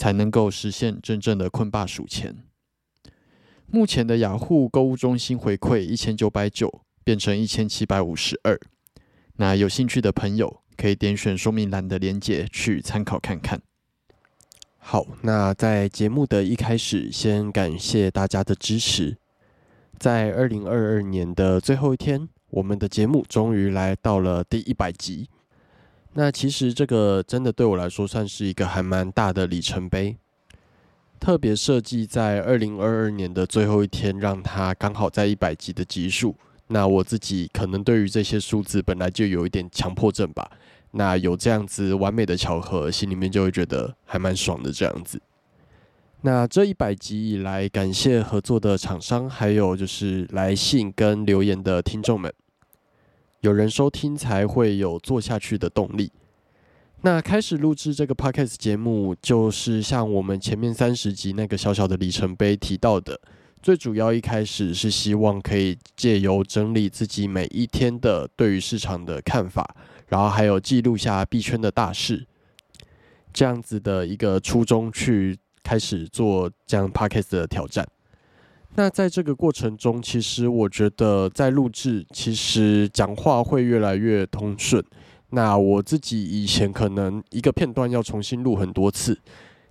才能够实现真正的困霸数钱。目前的雅虎购物中心回馈一千九百九变成一千七百五十二，那有兴趣的朋友可以点选说明栏的链接去参考看看。好，那在节目的一开始，先感谢大家的支持。在二零二二年的最后一天，我们的节目终于来到了第一百集。那其实这个真的对我来说算是一个还蛮大的里程碑，特别设计在二零二二年的最后一天，让它刚好在一百集的集数。那我自己可能对于这些数字本来就有一点强迫症吧，那有这样子完美的巧合，心里面就会觉得还蛮爽的这样子。那这一百集以来，感谢合作的厂商，还有就是来信跟留言的听众们。有人收听才会有做下去的动力。那开始录制这个 podcast 节目，就是像我们前面三十集那个小小的里程碑提到的，最主要一开始是希望可以借由整理自己每一天的对于市场的看法，然后还有记录下币圈的大事，这样子的一个初衷去开始做这样 podcast 的挑战。那在这个过程中，其实我觉得在录制，其实讲话会越来越通顺。那我自己以前可能一个片段要重新录很多次，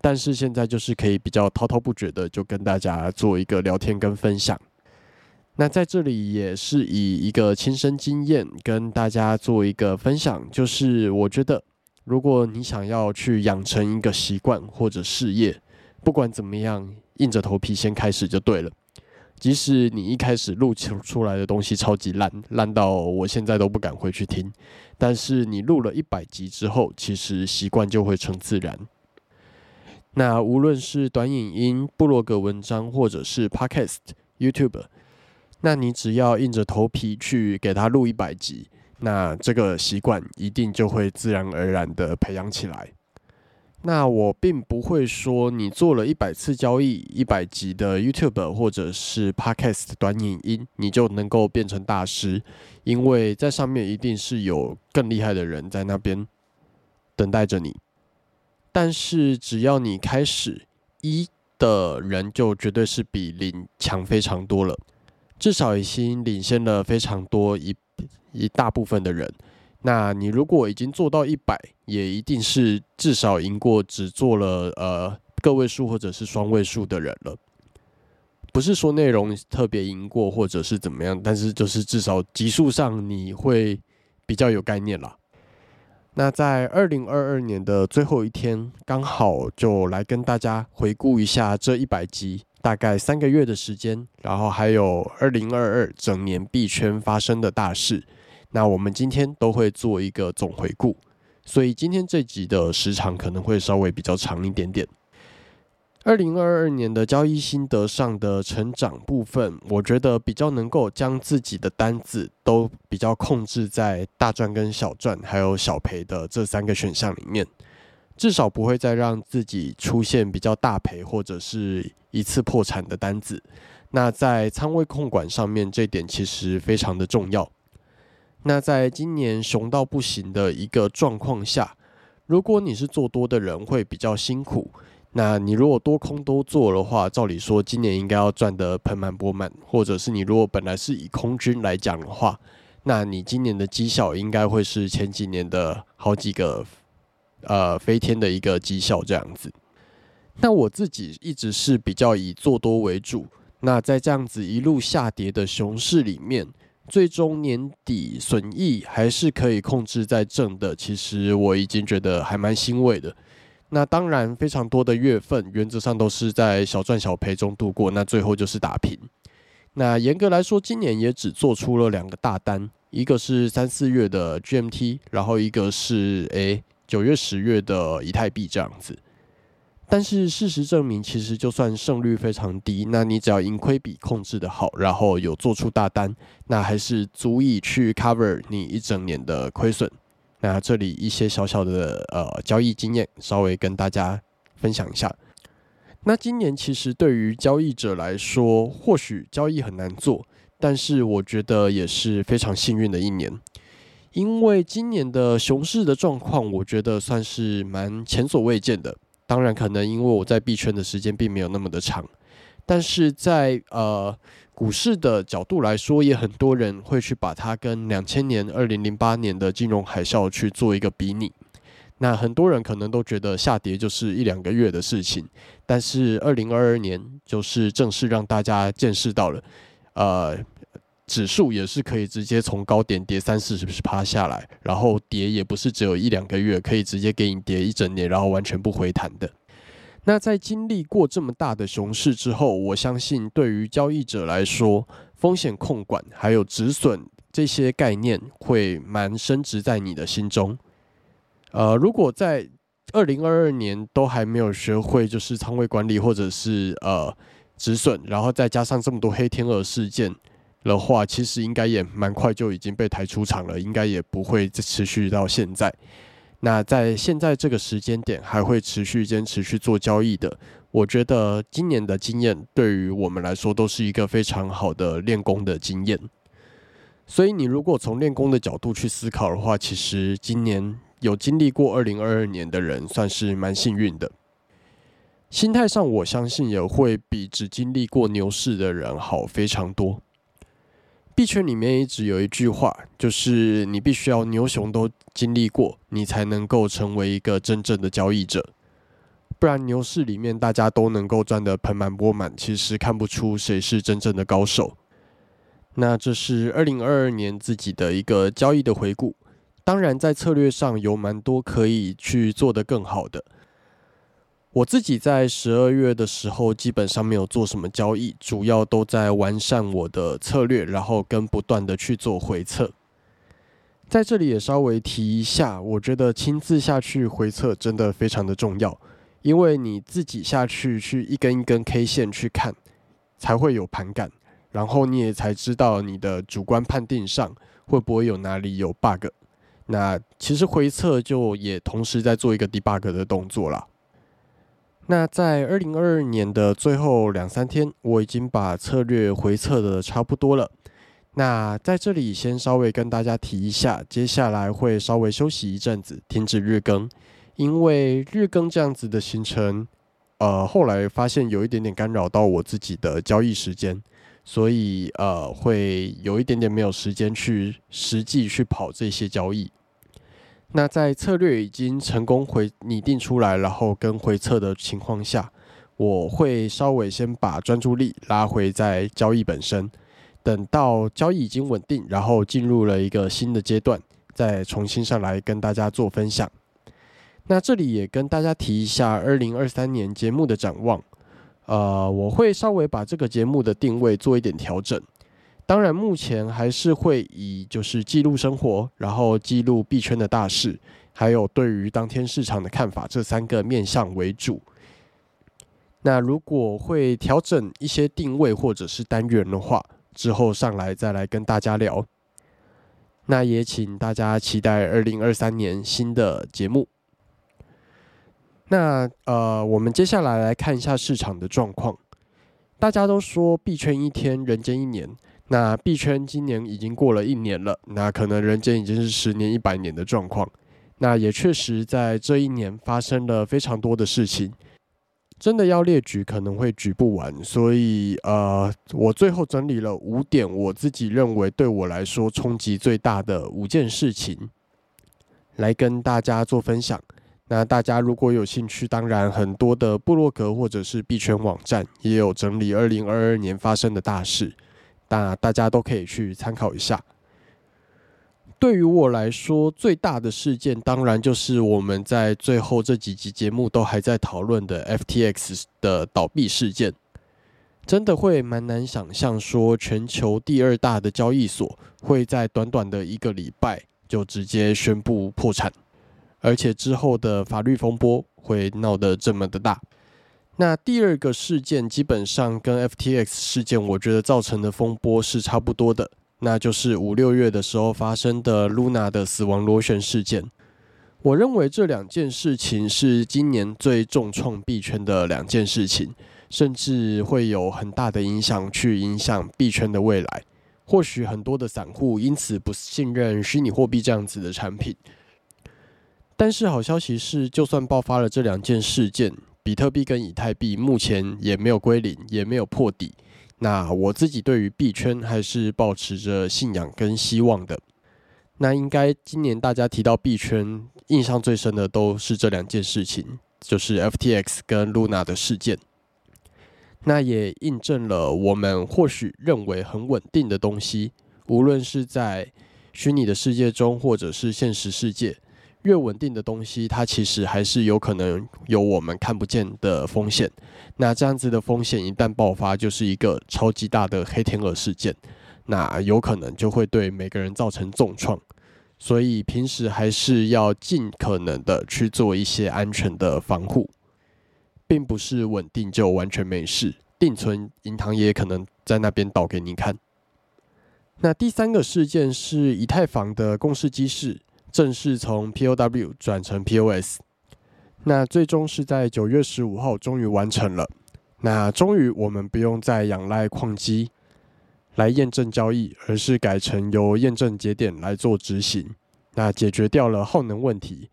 但是现在就是可以比较滔滔不绝的就跟大家做一个聊天跟分享。那在这里也是以一个亲身经验跟大家做一个分享，就是我觉得如果你想要去养成一个习惯或者事业，不管怎么样，硬着头皮先开始就对了。即使你一开始录出出来的东西超级烂，烂到我现在都不敢回去听，但是你录了一百集之后，其实习惯就会成自然。那无论是短影音、部落格文章，或者是 Podcast、YouTube，那你只要硬着头皮去给他录一百集，那这个习惯一定就会自然而然的培养起来。那我并不会说你做了一百次交易、一百集的 YouTube 或者是 Podcast 短影音，你就能够变成大师，因为在上面一定是有更厉害的人在那边等待着你。但是只要你开始，一的人就绝对是比零强非常多了，至少已经领先了非常多一一大部分的人。那你如果已经做到一百，也一定是至少赢过只做了呃个位数或者是双位数的人了。不是说内容特别赢过或者是怎么样，但是就是至少级数上你会比较有概念啦。那在二零二二年的最后一天，刚好就来跟大家回顾一下这一百集，大概三个月的时间，然后还有二零二二整年币圈发生的大事。那我们今天都会做一个总回顾，所以今天这集的时长可能会稍微比较长一点点。二零二二年的交易心得上的成长部分，我觉得比较能够将自己的单子都比较控制在大赚跟小赚还有小赔的这三个选项里面，至少不会再让自己出现比较大赔或者是一次破产的单子。那在仓位控管上面，这点其实非常的重要。那在今年熊到不行的一个状况下，如果你是做多的人，会比较辛苦。那你如果多空都做的话，照理说今年应该要赚得盆满钵满，或者是你如果本来是以空军来讲的话，那你今年的绩效应该会是前几年的好几个呃飞天的一个绩效这样子。那我自己一直是比较以做多为主。那在这样子一路下跌的熊市里面，最终年底损益还是可以控制在正的，其实我已经觉得还蛮欣慰的。那当然，非常多的月份原则上都是在小赚小赔中度过，那最后就是打平。那严格来说，今年也只做出了两个大单，一个是三四月的 GMT，然后一个是诶九月十月的以太币这样子。但是事实证明，其实就算胜率非常低，那你只要盈亏比控制的好，然后有做出大单，那还是足以去 cover 你一整年的亏损。那这里一些小小的呃交易经验，稍微跟大家分享一下。那今年其实对于交易者来说，或许交易很难做，但是我觉得也是非常幸运的一年，因为今年的熊市的状况，我觉得算是蛮前所未见的。当然，可能因为我在币圈的时间并没有那么的长，但是在呃。股市的角度来说，也很多人会去把它跟两千年、二零零八年的金融海啸去做一个比拟。那很多人可能都觉得下跌就是一两个月的事情，但是二零二二年就是正式让大家见识到了，呃，指数也是可以直接从高点跌三四十趴下来，然后跌也不是只有一两个月，可以直接给你跌一整年，然后完全不回弹的。那在经历过这么大的熊市之后，我相信对于交易者来说，风险控管还有止损这些概念会蛮深植在你的心中。呃，如果在二零二二年都还没有学会就是仓位管理或者是呃止损，然后再加上这么多黑天鹅事件的话，其实应该也蛮快就已经被抬出场了，应该也不会持续到现在。那在现在这个时间点还会持续坚持去做交易的，我觉得今年的经验对于我们来说都是一个非常好的练功的经验。所以你如果从练功的角度去思考的话，其实今年有经历过二零二二年的人算是蛮幸运的。心态上，我相信也会比只经历过牛市的人好非常多。币圈里面一直有一句话，就是你必须要牛熊都经历过，你才能够成为一个真正的交易者。不然牛市里面大家都能够赚得盆满钵满，其实看不出谁是真正的高手。那这是二零二二年自己的一个交易的回顾，当然在策略上有蛮多可以去做得更好的。我自己在十二月的时候，基本上没有做什么交易，主要都在完善我的策略，然后跟不断的去做回测。在这里也稍微提一下，我觉得亲自下去回测真的非常的重要，因为你自己下去去一根一根 K 线去看，才会有盘感，然后你也才知道你的主观判定上会不会有哪里有 bug。那其实回测就也同时在做一个 debug 的动作啦。那在二零二二年的最后两三天，我已经把策略回测的差不多了。那在这里先稍微跟大家提一下，接下来会稍微休息一阵子，停止日更，因为日更这样子的行程，呃，后来发现有一点点干扰到我自己的交易时间，所以呃，会有一点点没有时间去实际去跑这些交易。那在策略已经成功回拟定出来，然后跟回测的情况下，我会稍微先把专注力拉回在交易本身，等到交易已经稳定，然后进入了一个新的阶段，再重新上来跟大家做分享。那这里也跟大家提一下二零二三年节目的展望，呃，我会稍微把这个节目的定位做一点调整。当然，目前还是会以就是记录生活，然后记录币圈的大事，还有对于当天市场的看法这三个面向为主。那如果会调整一些定位或者是单元的话，之后上来再来跟大家聊。那也请大家期待二零二三年新的节目。那呃，我们接下来来看一下市场的状况。大家都说币圈一天，人间一年。那币圈今年已经过了一年了，那可能人间已经是十年、一百年的状况。那也确实在这一年发生了非常多的事情，真的要列举可能会举不完。所以呃，我最后整理了五点我自己认为对我来说冲击最大的五件事情，来跟大家做分享。那大家如果有兴趣，当然很多的部落格或者是币圈网站也有整理二零二二年发生的大事。那大家都可以去参考一下。对于我来说，最大的事件当然就是我们在最后这几集节目都还在讨论的 FTX 的倒闭事件。真的会蛮难想象，说全球第二大的交易所会在短短的一个礼拜就直接宣布破产，而且之后的法律风波会闹得这么的大。那第二个事件基本上跟 FTX 事件，我觉得造成的风波是差不多的，那就是五六月的时候发生的 Luna 的死亡螺旋事件。我认为这两件事情是今年最重创币圈的两件事情，甚至会有很大的影响去影响币圈的未来。或许很多的散户因此不信任虚拟货币这样子的产品，但是好消息是，就算爆发了这两件事件。比特币跟以太币目前也没有归零，也没有破底。那我自己对于币圈还是保持着信仰跟希望的。那应该今年大家提到币圈，印象最深的都是这两件事情，就是 FTX 跟 Luna 的事件。那也印证了我们或许认为很稳定的东西，无论是在虚拟的世界中，或者是现实世界。越稳定的东西，它其实还是有可能有我们看不见的风险。那这样子的风险一旦爆发，就是一个超级大的黑天鹅事件，那有可能就会对每个人造成重创。所以平时还是要尽可能的去做一些安全的防护，并不是稳定就完全没事。定存银行也可能在那边倒给你看。那第三个事件是以太坊的共识机制。正式从 POW 转成 POS，那最终是在九月十五号终于完成了。那终于我们不用再仰赖矿机来验证交易，而是改成由验证节点来做执行，那解决掉了耗能问题。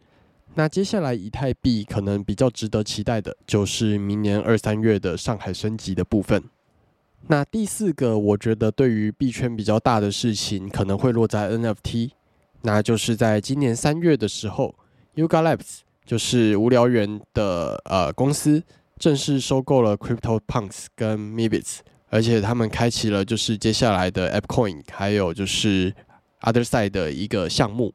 那接下来以太币可能比较值得期待的就是明年二三月的上海升级的部分。那第四个，我觉得对于币圈比较大的事情，可能会落在 NFT。那就是在今年三月的时候，Yuga Labs 就是无聊猿的呃公司正式收购了 Crypto Punks 跟 Mibits，而且他们开启了就是接下来的 AppCoin，还有就是 Other Side 的一个项目。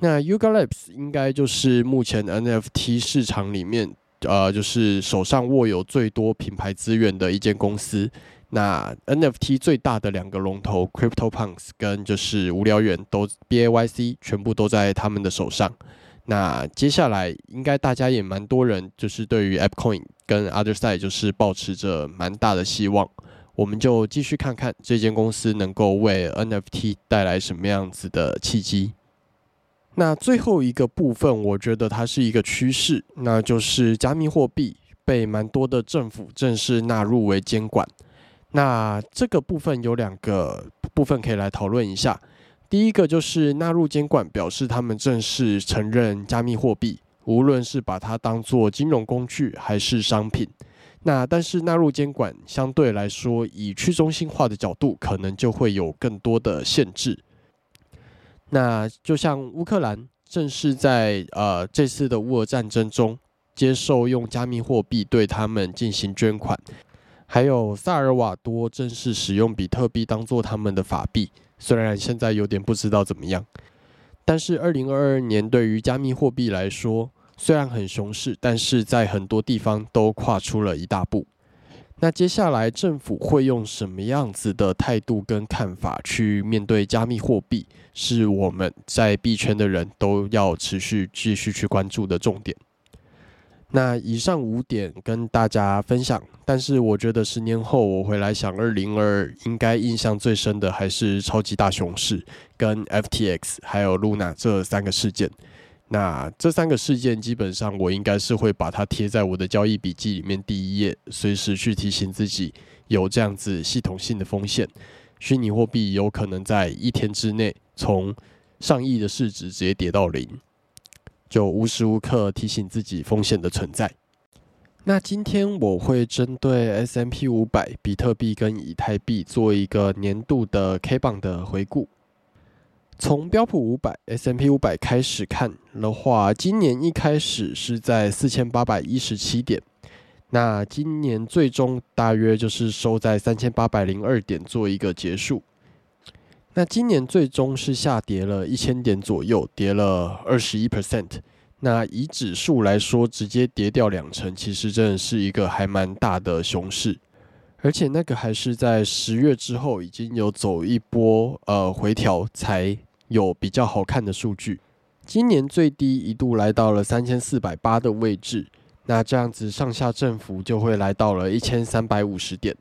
那 Yuga Labs 应该就是目前 NFT 市场里面呃就是手上握有最多品牌资源的一间公司。那 NFT 最大的两个龙头 CryptoPunks 跟就是无聊猿都 BAYC 全部都在他们的手上。那接下来应该大家也蛮多人就是对于 AppCoin 跟 Otherside 就是保持着蛮大的希望。我们就继续看看这间公司能够为 NFT 带来什么样子的契机。那最后一个部分，我觉得它是一个趋势，那就是加密货币被蛮多的政府正式纳入为监管。那这个部分有两个部分可以来讨论一下。第一个就是纳入监管，表示他们正式承认加密货币，无论是把它当做金融工具还是商品。那但是纳入监管相对来说，以去中心化的角度，可能就会有更多的限制。那就像乌克兰正式在呃这次的乌俄战争中，接受用加密货币对他们进行捐款。还有萨尔瓦多正式使用比特币当做他们的法币，虽然现在有点不知道怎么样，但是二零二二年对于加密货币来说，虽然很熊市，但是在很多地方都跨出了一大步。那接下来政府会用什么样子的态度跟看法去面对加密货币，是我们在币圈的人都要持续继续去关注的重点。那以上五点跟大家分享，但是我觉得十年后我回来想，二零二应该印象最深的还是超级大熊市跟 FTX 还有 Luna 这三个事件，那这三个事件基本上我应该是会把它贴在我的交易笔记里面第一页，随时去提醒自己有这样子系统性的风险。虚拟货币有可能在一天之内从上亿的市值直接跌到零，就无时无刻提醒自己风险的存在。那今天我会针对 S M P 五百、比特币跟以太币做一个年度的 K 榜的回顾。从标普五百、S M P 五百开始看的话，今年一开始是在四千八百一十七点。那今年最终大约就是收在三千八百零二点做一个结束。那今年最终是下跌了一千点左右，跌了二十一 percent。那以指数来说，直接跌掉两成，其实真的是一个还蛮大的熊市。而且那个还是在十月之后已经有走一波呃回调，才有比较好看的数据。今年最低一度来到了三千四百八的位置。那这样子上下振幅就会来到了一千三百五十点，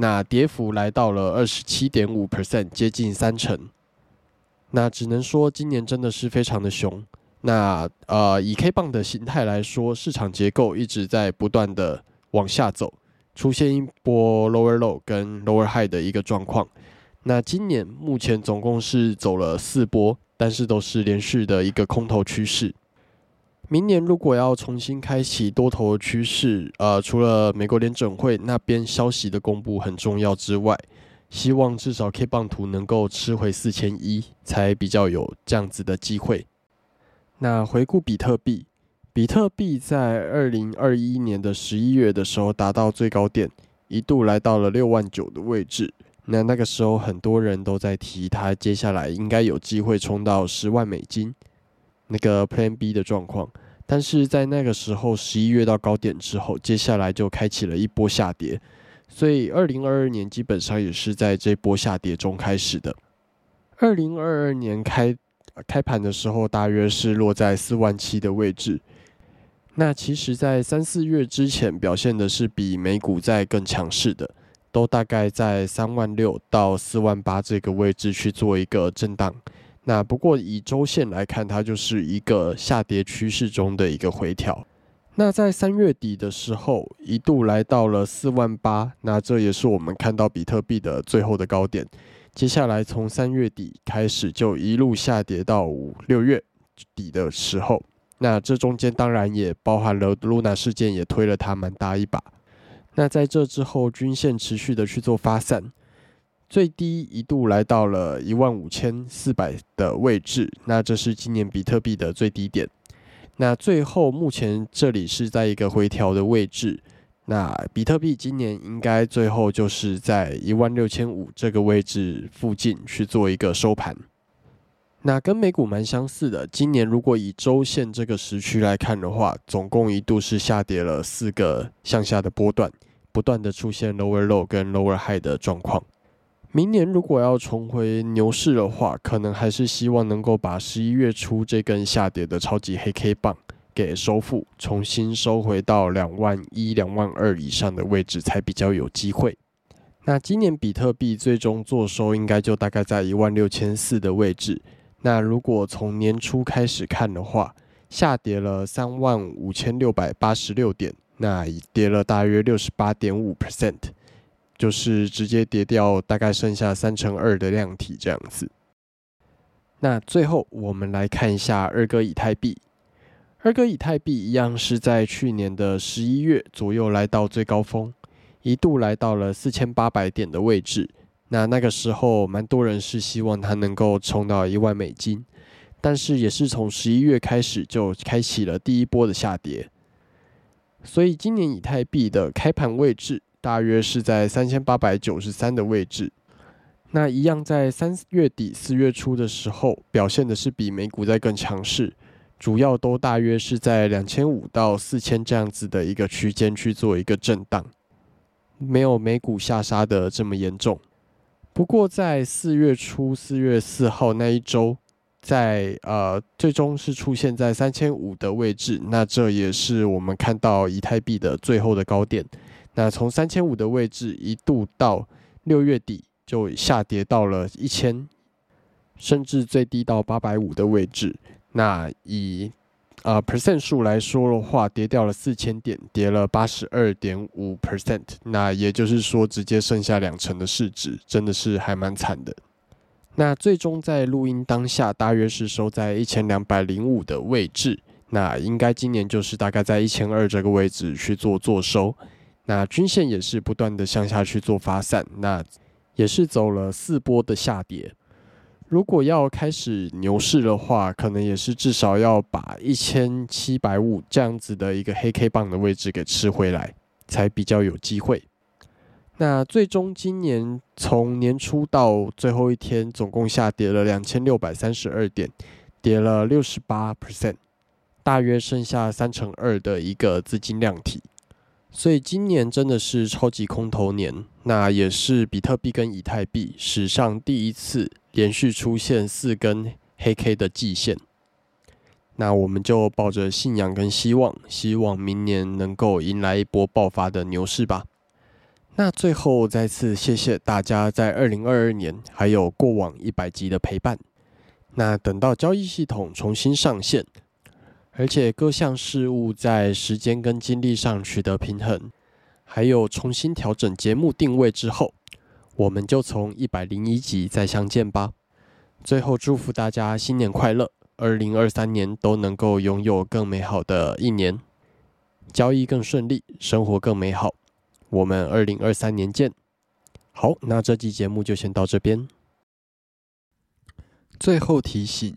那跌幅来到了二十七点五 percent，接近三成。那只能说今年真的是非常的熊。那呃，以 K 棒的形态来说，市场结构一直在不断的往下走，出现一波 lower low 跟 lower high 的一个状况。那今年目前总共是走了四波，但是都是连续的一个空头趋势。明年如果要重新开启多头趋势，呃，除了美国联准会那边消息的公布很重要之外，希望至少 K 棒图能够吃回四千一，才比较有这样子的机会。那回顾比特币，比特币在二零二一年的十一月的时候达到最高点，一度来到了六万九的位置。那那个时候很多人都在提，它接下来应该有机会冲到十万美金。那个 Plan B 的状况，但是在那个时候十一月到高点之后，接下来就开启了一波下跌，所以二零二二年基本上也是在这波下跌中开始的。二零二二年开开盘的时候，大约是落在四万七的位置。那其实，在三四月之前表现的是比美股在更强势的，都大概在三万六到四万八这个位置去做一个震荡。那不过以周线来看，它就是一个下跌趋势中的一个回调。那在三月底的时候，一度来到了四万八，那这也是我们看到比特币的最后的高点。接下来从三月底开始，就一路下跌到五六月底的时候，那这中间当然也包含了 Luna 事件，也推了它蛮大一把。那在这之后，均线持续的去做发散。最低一度来到了一万五千四百的位置，那这是今年比特币的最低点。那最后目前这里是在一个回调的位置，那比特币今年应该最后就是在一万六千五这个位置附近去做一个收盘。那跟美股蛮相似的，今年如果以周线这个时区来看的话，总共一度是下跌了四个向下的波段，不断的出现 lower low 跟 lower high 的状况。明年如果要重回牛市的话，可能还是希望能够把十一月初这根下跌的超级黑 K 棒给收复，重新收回到两万一、两万二以上的位置才比较有机会。那今年比特币最终做收应该就大概在一万六千四的位置。那如果从年初开始看的话，下跌了三万五千六百八十六点，那已跌了大约六十八点五 percent。就是直接跌掉，大概剩下三乘二的量体这样子。那最后我们来看一下二哥以太币。二哥以太币一样是在去年的十一月左右来到最高峰，一度来到了四千八百点的位置。那那个时候蛮多人是希望它能够冲到一万美金，但是也是从十一月开始就开启了第一波的下跌。所以今年以太币的开盘位置。大约是在三千八百九十三的位置，那一样在三月底四月初的时候，表现的是比美股在更强势，主要都大约是在两千五到四千这样子的一个区间去做一个震荡，没有美股下杀的这么严重。不过在四月初四月四号那一周，在呃最终是出现在三千五的位置，那这也是我们看到以太币的最后的高点。那从三千五的位置一度到六月底就下跌到了一千，甚至最低到八百五的位置。那以呃 percent 数来说的话，跌掉了四千点，跌了八十二点五 percent。那也就是说，直接剩下两成的市值，真的是还蛮惨的。那最终在录音当下，大约是收在一千两百零五的位置。那应该今年就是大概在一千二这个位置去做做收。那均线也是不断的向下去做发散，那也是走了四波的下跌。如果要开始牛市的话，可能也是至少要把一千七百五这样子的一个黑 K 棒的位置给吃回来，才比较有机会。那最终今年从年初到最后一天，总共下跌了两千六百三十二点，跌了六十八 percent，大约剩下三成二的一个资金量体。所以今年真的是超级空头年，那也是比特币跟以太币史上第一次连续出现四根黑 K 的季线。那我们就抱着信仰跟希望，希望明年能够迎来一波爆发的牛市吧。那最后再次谢谢大家在二零二二年还有过往一百集的陪伴。那等到交易系统重新上线。而且各项事务在时间跟精力上取得平衡，还有重新调整节目定位之后，我们就从一百零一集再相见吧。最后祝福大家新年快乐，二零二三年都能够拥有更美好的一年，交易更顺利，生活更美好。我们二零二三年见。好，那这期节目就先到这边。最后提醒。